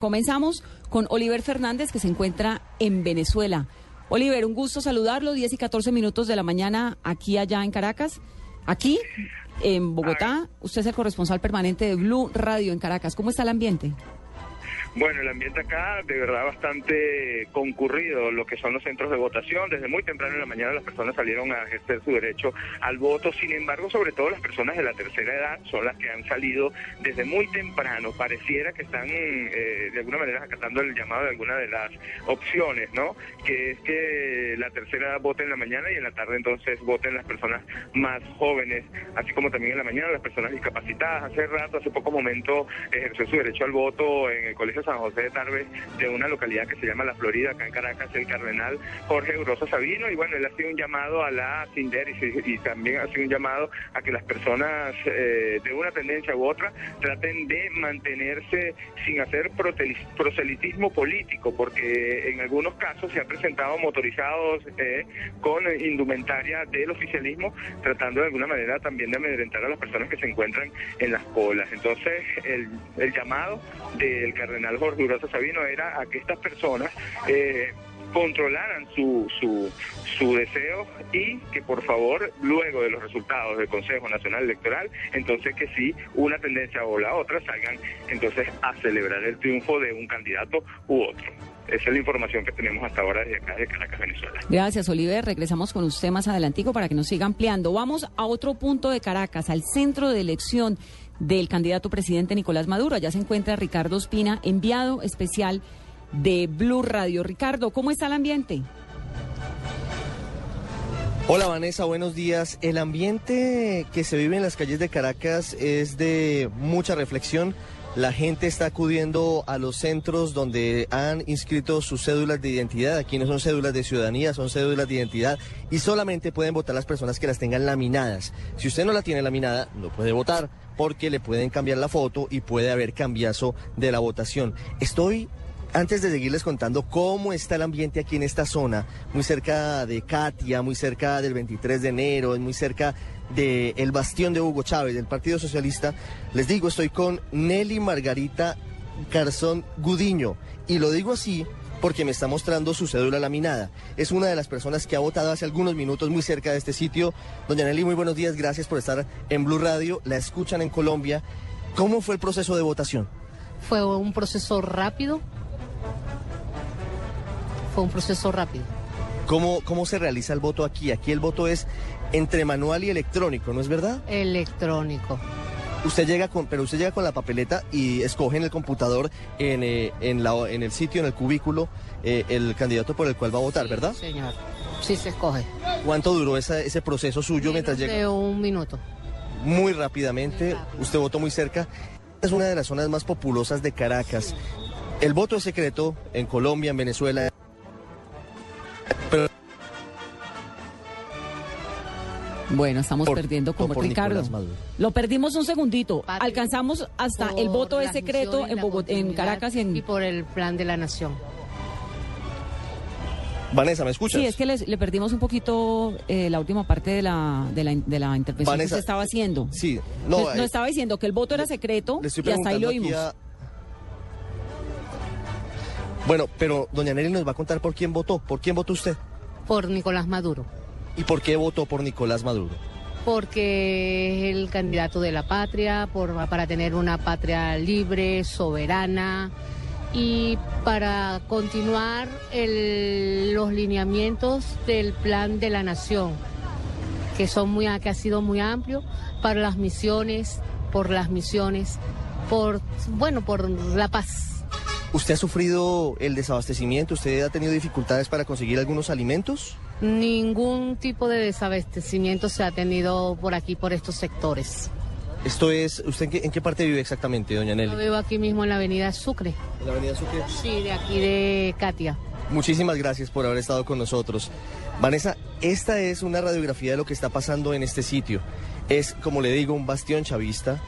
Comenzamos con Oliver Fernández, que se encuentra en Venezuela. Oliver, un gusto saludarlo, 10 y 14 minutos de la mañana aquí allá en Caracas. Aquí, en Bogotá, usted es el corresponsal permanente de Blue Radio en Caracas. ¿Cómo está el ambiente? Bueno, el ambiente acá de verdad bastante concurrido, lo que son los centros de votación. Desde muy temprano en la mañana las personas salieron a ejercer su derecho al voto. Sin embargo, sobre todo las personas de la tercera edad son las que han salido desde muy temprano. Pareciera que están eh, de alguna manera acatando el llamado de alguna de las opciones, ¿no? Que es que la tercera edad vote en la mañana y en la tarde entonces voten las personas más jóvenes, así como también en la mañana las personas discapacitadas. Hace rato, hace poco momento, ejerció su derecho al voto en el Colegio San José de Tarbe, de una localidad que se llama La Florida, acá en Caracas, el cardenal Jorge Grosso Sabino, y bueno, él ha sido un llamado a la CINDER y, también ha sido un llamado a que las personas eh, de una tendencia u otra traten de mantenerse sin hacer proselitismo político, porque en algunos casos se han presentado motorizados eh, con indumentaria del oficialismo, tratando de alguna manera también de amedrentar a las personas que se encuentran en las colas. Entonces, el llamado del cardenal Jorge Durazo Sabino era a que estas personas eh, controlaran su, su, su deseo y que por favor, luego de los resultados del Consejo Nacional Electoral, entonces que sí, una tendencia o la otra salgan entonces a celebrar el triunfo de un candidato u otro. Esa es la información que tenemos hasta ahora desde acá de Caracas, Venezuela. Gracias, Oliver. Regresamos con usted más adelantico para que nos siga ampliando. Vamos a otro punto de Caracas, al centro de elección del candidato presidente Nicolás Maduro. Allá se encuentra Ricardo Espina, enviado especial de Blue Radio. Ricardo, ¿cómo está el ambiente? Hola Vanessa, buenos días. El ambiente que se vive en las calles de Caracas es de mucha reflexión. La gente está acudiendo a los centros donde han inscrito sus cédulas de identidad. Aquí no son cédulas de ciudadanía, son cédulas de identidad y solamente pueden votar las personas que las tengan laminadas. Si usted no la tiene laminada, no puede votar porque le pueden cambiar la foto y puede haber cambiazo de la votación. Estoy antes de seguirles contando cómo está el ambiente aquí en esta zona, muy cerca de Katia, muy cerca del 23 de enero, muy cerca del bastión de Hugo Chávez, del Partido Socialista, les digo, estoy con Nelly Margarita Garzón Gudiño. Y lo digo así porque me está mostrando su cédula laminada. Es una de las personas que ha votado hace algunos minutos muy cerca de este sitio. Doña Nelly, muy buenos días, gracias por estar en Blue Radio. La escuchan en Colombia. ¿Cómo fue el proceso de votación? Fue un proceso rápido. Fue un proceso rápido. ¿Cómo, ¿Cómo se realiza el voto aquí? Aquí el voto es entre manual y electrónico, ¿no es verdad? Electrónico. Usted llega con, pero usted llega con la papeleta y escoge en el computador, en, eh, en, la, en el sitio, en el cubículo, eh, el candidato por el cual va a votar, ¿verdad? Señor, sí se escoge. ¿Cuánto duró ese proceso suyo mientras llega? De un minuto. Muy rápidamente, usted votó muy cerca. Es una de las zonas más populosas de Caracas. El voto es secreto en Colombia, en Venezuela. Bueno, estamos perdiendo como Ricardo. Lo perdimos un segundito. Alcanzamos hasta el voto de secreto en, en Caracas y, y por el plan de la nación. Vanessa, ¿me escuchas? Sí, es que le perdimos un poquito eh, la última parte de la, de la, de la intervención que se estaba haciendo. Sí, no. no eh, estaba diciendo que el voto era secreto y hasta ahí lo oímos. Bueno, pero doña Nelly nos va a contar por quién votó. ¿Por quién votó usted? Por Nicolás Maduro. ¿Y por qué votó por Nicolás Maduro? Porque es el candidato de la patria, por, para tener una patria libre, soberana y para continuar los lineamientos del plan de la nación, que, son muy, que ha sido muy amplio para las misiones, por las misiones, por, bueno, por la paz. ¿Usted ha sufrido el desabastecimiento? ¿Usted ha tenido dificultades para conseguir algunos alimentos? Ningún tipo de desabastecimiento se ha tenido por aquí, por estos sectores. Esto es, ¿usted en qué, parte vive exactamente, doña Nelly? Yo vivo aquí mismo en la avenida Sucre. ¿En la avenida Sucre? Sí, de aquí de Katia. Muchísimas gracias por haber estado con nosotros. Vanessa, esta es una radiografía de lo que está pasando en este sitio. Es, como le digo, un bastión chavista.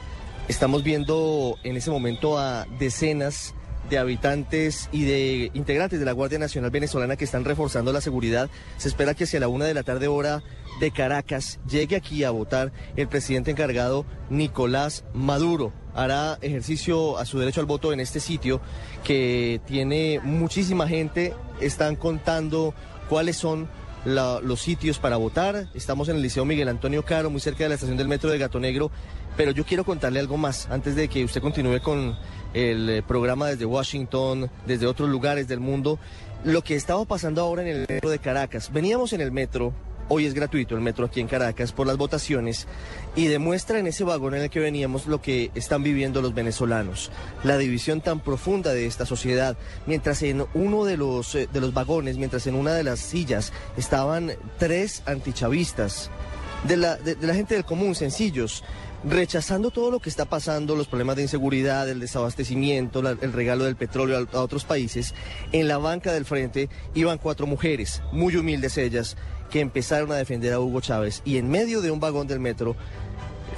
Estamos viendo en ese momento a decenas de habitantes y de integrantes de la Guardia Nacional Venezolana que están reforzando la seguridad. Se espera que hacia la una de la tarde hora de Caracas llegue aquí a votar el presidente encargado Nicolás Maduro. Hará ejercicio a su derecho al voto en este sitio que tiene muchísima gente. Están contando cuáles son los sitios para votar. Estamos en el Liceo Miguel Antonio Caro, muy cerca de la estación del metro de Gato Negro. Pero yo quiero contarle algo más antes de que usted continúe con el eh, programa desde Washington, desde otros lugares del mundo. Lo que estaba pasando ahora en el metro de Caracas. Veníamos en el metro Hoy es gratuito el metro aquí en Caracas por las votaciones y demuestra en ese vagón en el que veníamos lo que están viviendo los venezolanos, la división tan profunda de esta sociedad. Mientras en uno de los, eh, de los vagones, mientras en una de las sillas estaban tres antichavistas, de la, de, la gente del común, sencillos, rechazando todo lo que está pasando, los problemas de inseguridad, el desabastecimiento, el regalo del petróleo a, otros países, en la banca del frente iban cuatro mujeres, muy humildes ellas, que empezaron a defender a Hugo Chávez y en medio de un vagón del metro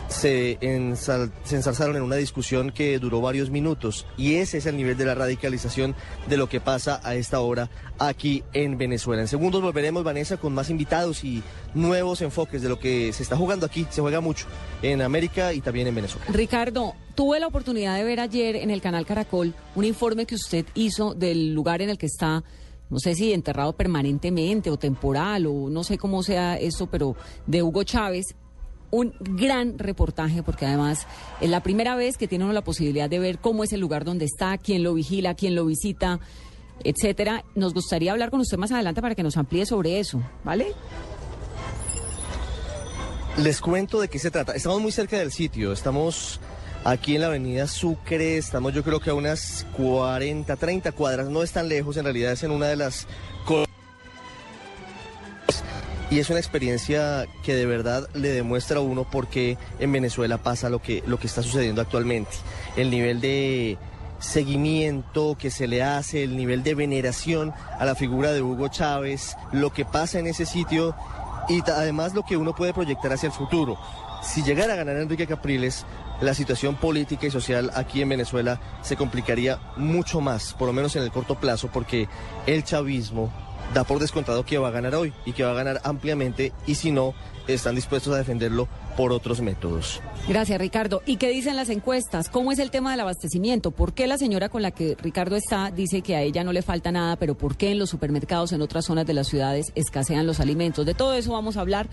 se, ensalzaron en una discusión que duró varios minutos y ese es el nivel de la radicalización de lo que pasa a esta hora aquí en Venezuela. En segundos volveremos, Vanessa, con más invitados y nuevos enfoques de lo que se está jugando aquí. Se juega mucho en América y también en Venezuela. Ricardo, tuve la oportunidad de ver ayer en el canal Caracol un informe que usted hizo del lugar en el que está no sé si enterrado permanentemente o temporal o no sé cómo sea eso, pero de Hugo Chávez. Un gran reportaje porque además es la primera vez que tiene uno la posibilidad de ver cómo es el lugar donde está, quién lo vigila, quién lo visita, etcétera. Nos gustaría hablar con usted más adelante para que nos amplíe sobre eso, ¿vale? Les cuento de qué se trata. Estamos muy cerca del sitio, estamos aquí en la avenida Sucre. Estamos yo creo que a unas 40, 30 cuadras, no es tan lejos, en realidad es en una de las... Y es una experiencia que de verdad le demuestra a uno por qué en Venezuela pasa lo que, lo que está sucediendo actualmente. El nivel de seguimiento que se le hace, el nivel de veneración a la figura de Hugo Chávez, lo que pasa en ese sitio y además lo que uno puede proyectar hacia el futuro. Si llegara a ganar Enrique Capriles, la situación política y social aquí en Venezuela se complicaría mucho más, por lo menos en el corto plazo, porque el chavismo da por descontado que va a ganar hoy y que va a ganar ampliamente y si no, están dispuestos a defenderlo por otros métodos. Gracias, Ricardo. ¿Y qué dicen las encuestas? ¿Cómo es el tema del abastecimiento? ¿Por qué la señora con la que Ricardo está dice que a ella no le falta nada, pero por qué en los supermercados en otras zonas de las ciudades escasean los alimentos? De todo eso vamos a hablar.